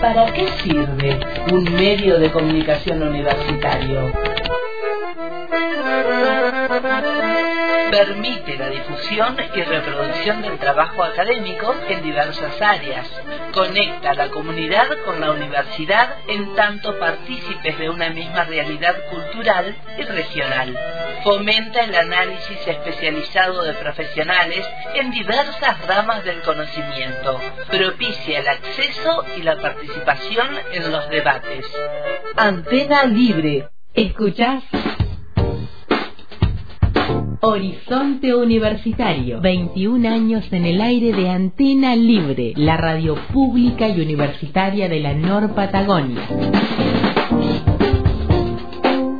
¿Para qué sirve un medio de comunicación universitario? Permite la difusión y reproducción del trabajo académico en diversas áreas, conecta a la comunidad con la universidad en tanto partícipes de una misma realidad cultural y regional, fomenta el análisis especializado de profesionales en diversas ramas del conocimiento, propicia el acceso y la participación en los debates. Antena Libre. ¿Escuchás? Horizonte Universitario. 21 años en el aire de Antena Libre, la radio pública y universitaria de la Nor Patagonia.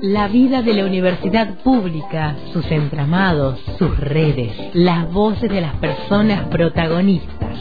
La vida de la universidad pública, sus entramados, sus redes, las voces de las personas protagonistas.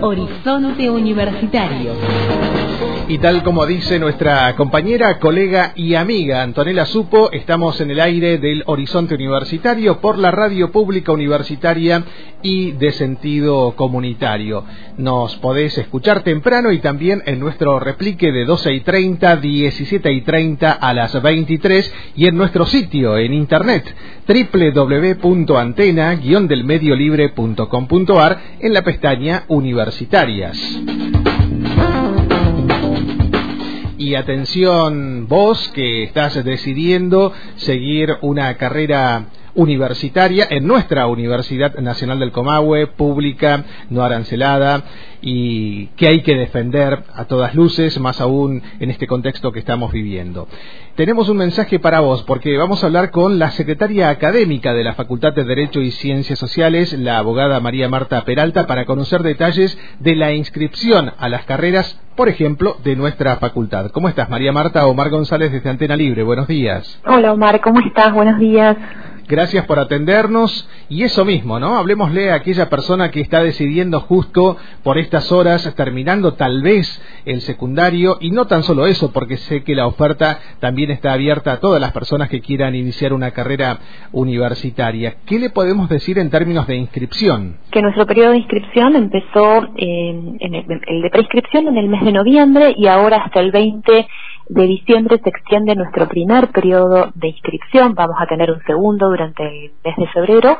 Horizonte Universitario. Y tal como dice nuestra compañera, colega y amiga Antonella Supo, estamos en el aire del Horizonte Universitario por la radio pública universitaria y de sentido comunitario. Nos podés escuchar temprano y también en nuestro replique de 12 y 30, 17 y 30 a las 23 y en nuestro sitio en internet www.antena-delmediolibre.com.ar en la pestaña Universitarias. Y atención vos que estás decidiendo seguir una carrera universitaria en nuestra Universidad Nacional del Comahue, pública, no arancelada y que hay que defender a todas luces, más aún en este contexto que estamos viviendo. Tenemos un mensaje para vos porque vamos a hablar con la secretaria académica de la Facultad de Derecho y Ciencias Sociales, la abogada María Marta Peralta, para conocer detalles de la inscripción a las carreras, por ejemplo, de nuestra facultad. ¿Cómo estás, María Marta? Omar González desde Antena Libre. Buenos días. Hola, Omar. ¿Cómo estás? Buenos días. Gracias por atendernos. Y eso mismo, ¿no? Hablemosle a aquella persona que está decidiendo justo por estas horas, terminando tal vez el secundario, y no tan solo eso, porque sé que la oferta también está abierta a todas las personas que quieran iniciar una carrera universitaria. ¿Qué le podemos decir en términos de inscripción? Que nuestro periodo de inscripción empezó en el, el de preinscripción en el mes de noviembre y ahora hasta el 20 de diciembre se extiende nuestro primer periodo de inscripción, vamos a tener un segundo durante el mes de febrero,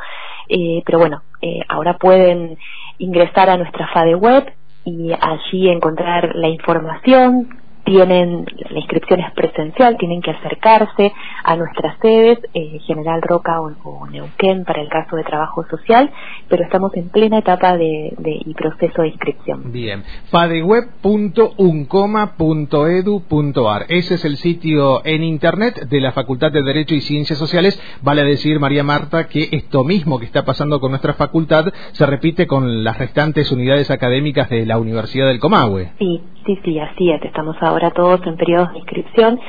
eh, pero bueno, eh, ahora pueden ingresar a nuestra FADE web y allí encontrar la información, tienen la inscripción es presencial, tienen que acercarse a nuestras sedes, eh, General Roca o, Neuquén para el caso de trabajo social, pero estamos en plena etapa de, y proceso de inscripción. Bien, fadeweb.uncoma.edu.ar, ese es el sitio en internet de la Facultad de Derecho y Ciencias Sociales. Vale decir, María Marta, que esto mismo que está pasando con nuestra facultad se repite con las restantes unidades académicas de la Universidad del Comahue. Sí, así es, estamos ahora todos en periodos de inscripción,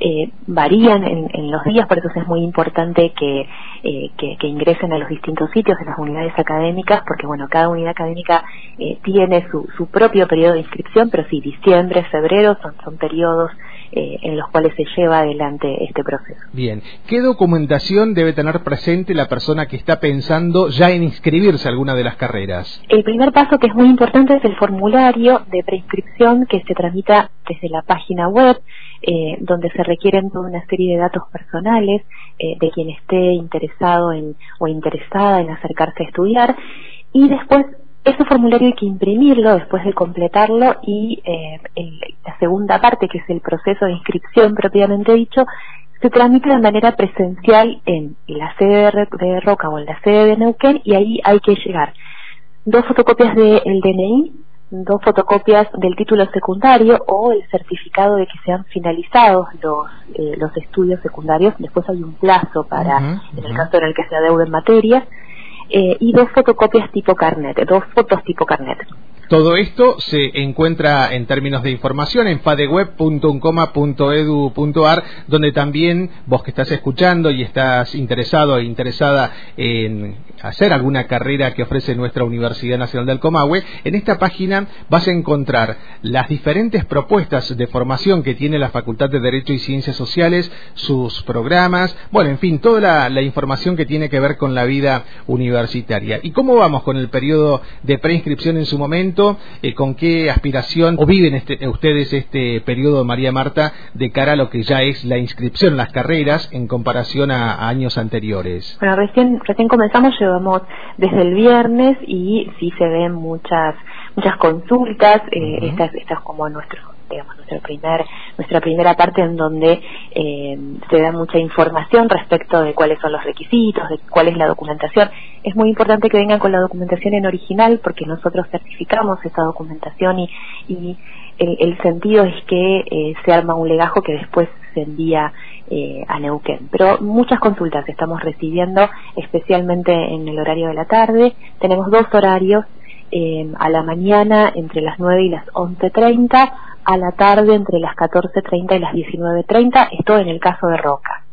eh, varían en, los días, por eso es muy importante que, eh, que, ingresen a los distintos sitios de las unidades académicas, porque bueno, cada unidad académica eh, tiene su, su propio periodo de inscripción, pero sí, diciembre, febrero son, son periodos en los cuales se lleva adelante este proceso. Bien, ¿qué documentación debe tener presente la persona que está pensando ya en inscribirse a alguna de las carreras? El primer paso que es muy importante es el formulario de preinscripción que se tramita desde la página web, eh, donde se requieren toda una serie de datos personales eh, de quien esté interesado en, o interesada en acercarse a estudiar. Y después, ese formulario hay que imprimirlo después de completarlo y eh, la segunda parte, que es el proceso de inscripción propiamente dicho, se tramita de manera presencial en la sede de Roca o en la sede de Neuquén y ahí hay que llegar. Dos fotocopias del DNI, dos fotocopias del título secundario o el certificado de que se han finalizado los, eh, los estudios secundarios. Después hay un plazo para, en el caso en el que se adeuden materias, eh, y dos fotocopias tipo carnet, dos fotos tipo carnet. Todo esto se encuentra en términos de información en fadeweb.uncoma.edu.ar, donde también vos que estás escuchando y estás interesado e interesada en hacer alguna carrera que ofrece nuestra Universidad Nacional del Comahue, en esta página vas a encontrar las diferentes propuestas de formación que tiene la Facultad de Derecho y Ciencias Sociales, sus programas, bueno, en fin, toda la, información que tiene que ver con la vida universitaria. ¿Y cómo vamos con el periodo de preinscripción en su momento? Eh, ¿Con qué aspiración o viven este, ustedes este periodo, María Marta, de cara a lo que ya es la inscripción, las carreras, en comparación a, años anteriores? Bueno, recién, recién comenzamos, llevamos desde el viernes y sí se ven muchas muchas consultas, eh, esta, es, como nuestro digamos, nuestra, primer, nuestra primera parte en donde eh, se da mucha información respecto de cuáles son los requisitos, de cuál es la documentación. Es muy importante que vengan con la documentación en original porque nosotros certificamos esa documentación y, y el, sentido es que eh, se arma un legajo que después se envía eh, a Neuquén. Pero muchas consultas estamos recibiendo, especialmente en el horario de la tarde. Tenemos dos horarios, eh, a la mañana entre las 9 y las 11.30, a la tarde entre las 14.30 y las 19.30, esto en el caso de Roca.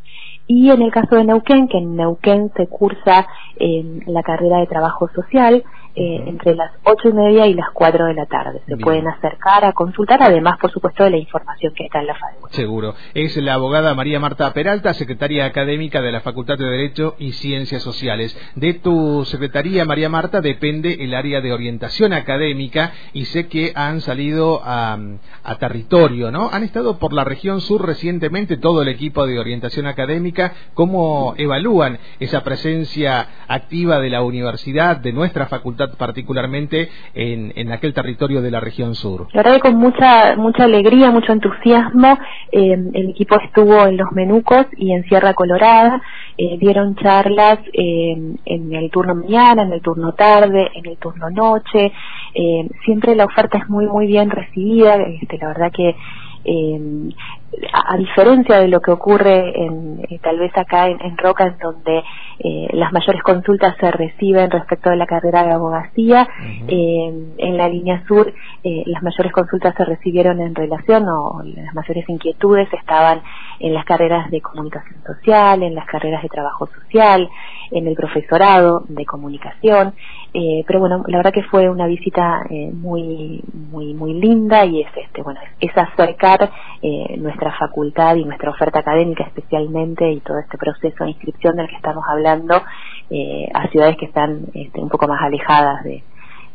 Y en el caso de Neuquén, que en Neuquén se cursa en la carrera de trabajo social, eh, entre las ocho y media y las cuatro de la tarde. Se pueden acercar a consultar, además, por supuesto, de la información que está en la FADE. Seguro. Es la abogada María Marta Peralta, secretaria académica de la Facultad de Derecho y Ciencias Sociales. De tu secretaría, María Marta, depende el área de orientación académica y sé que han salido a, a territorio, ¿no? Han estado por la región sur recientemente todo el equipo de orientación académica. ¿Cómo evalúan esa presencia activa de la universidad, de nuestra facultad particularmente en, en, aquel territorio de la región sur? La verdad que con mucha, mucha alegría, mucho entusiasmo, eh, el equipo estuvo en Los Menucos y en Sierra Colorada, eh, dieron charlas eh, en el turno mañana, en el turno tarde, en el turno noche, siempre la oferta es muy, muy bien recibida, este, la verdad que eh, a, diferencia de lo que ocurre en, eh, tal vez acá en, Roca, en donde eh, las mayores consultas se reciben respecto de la carrera de abogacía, eh, en la línea sur las mayores consultas se recibieron en relación o las mayores inquietudes estaban en las carreras de comunicación social, en las carreras de trabajo social, en el profesorado de comunicación, pero bueno, la verdad que fue una visita muy muy muy linda y es este bueno es, acercar nuestra nuestra facultad y nuestra oferta académica especialmente y todo este proceso de inscripción del que estamos hablando eh, a ciudades que están este, un poco más alejadas de,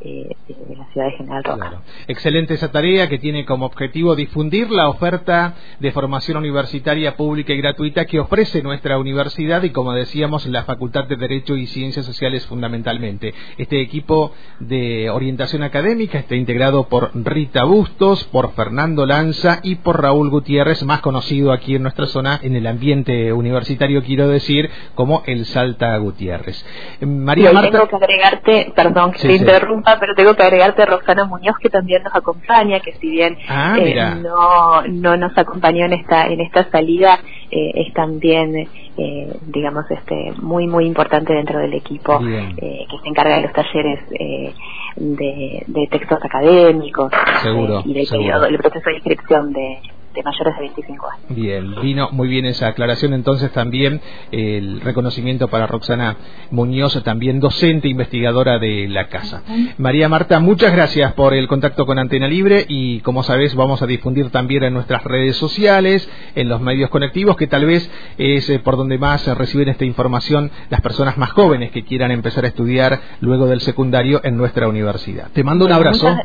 eh, de la ciudad de General Roca. Excelente esa tarea que tiene como objetivo difundir la oferta de formación universitaria pública y gratuita que ofrece nuestra universidad y, como decíamos, la Facultad de Derecho y Ciencias Sociales fundamentalmente. Este equipo de orientación académica está integrado por Rita Bustos, por Fernando Lanza y por Raúl Gutiérrez, más conocido aquí en nuestra zona, en el ambiente universitario, quiero decir, como el Salta Gutiérrez. María Marta. Tengo que agregarte, perdón que te interrumpa, pero tengo que agregarte a Roxana Muñoz que también nos acompaña, que si bien ah, eh, no, no nos acompañó en esta en esta salida, eh, es también eh, digamos este muy muy importante dentro del equipo que se encarga de los talleres de, de, textos académicos y del periodo, el proceso de inscripción de de mayores de 25 años. Bien, vino muy bien esa aclaración. Entonces también el reconocimiento para Roxana Muñoz, también docente investigadora de la casa. María Marta, muchas gracias por el contacto con Antena Libre y como sabes vamos a difundir también en nuestras redes sociales, en los medios conectivos, que tal vez es eh, por donde más reciben esta información las personas más jóvenes que quieran empezar a estudiar luego del secundario en nuestra universidad. Te mando un abrazo.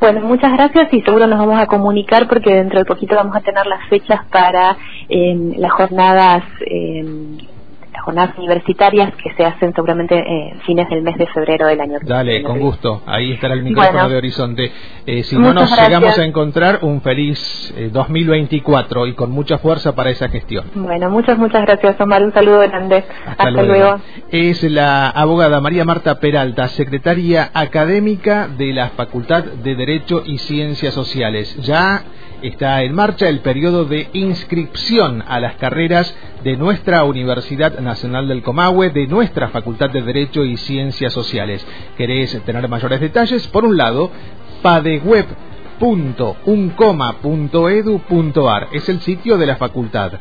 Bueno, muchas gracias y seguro nos vamos a comunicar porque dentro de poquito vamos a tener las fechas para eh, las jornadas eh, jornadas universitarias que se hacen seguramente eh, fines del mes de febrero del año Dale, con gusto. Ahí estará el micrófono de Horizonte. Eh, si no nos llegamos a encontrar, un feliz 2024 eh, y con mucha fuerza para esa gestión. Bueno, muchas, muchas gracias, Omar. Un saludo grande. Hasta, luego. Es la abogada María Marta Peralta, secretaria académica de la Facultad de Derecho y Ciencias Sociales. Ya está en marcha el periodo de inscripción a las carreras de nuestra Universidad Nacional del Comahue, de nuestra Facultad de Derecho y Ciencias Sociales. ¿Querés tener mayores detalles? Por un lado, padeweb.uncoma.edu.ar es el sitio de la facultad.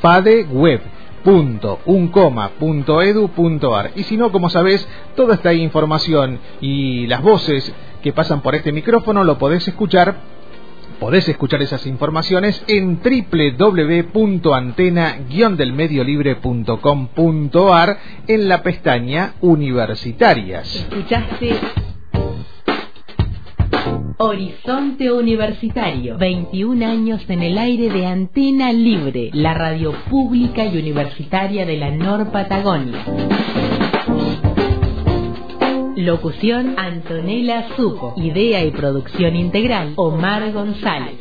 padeweb.uncoma.edu.ar y si no, como sabés, toda esta información y las voces que pasan por este micrófono lo podés escuchar Podés escuchar esas informaciones en www.antena-delmediolibre.com.ar en la pestaña Universitarias. Escuchaste Horizonte Universitario, 21 años en el aire de Antena Libre, la radio pública y universitaria de la Nor Patagonia. Locución Antonella Suco. Idea y producción integral Omar González.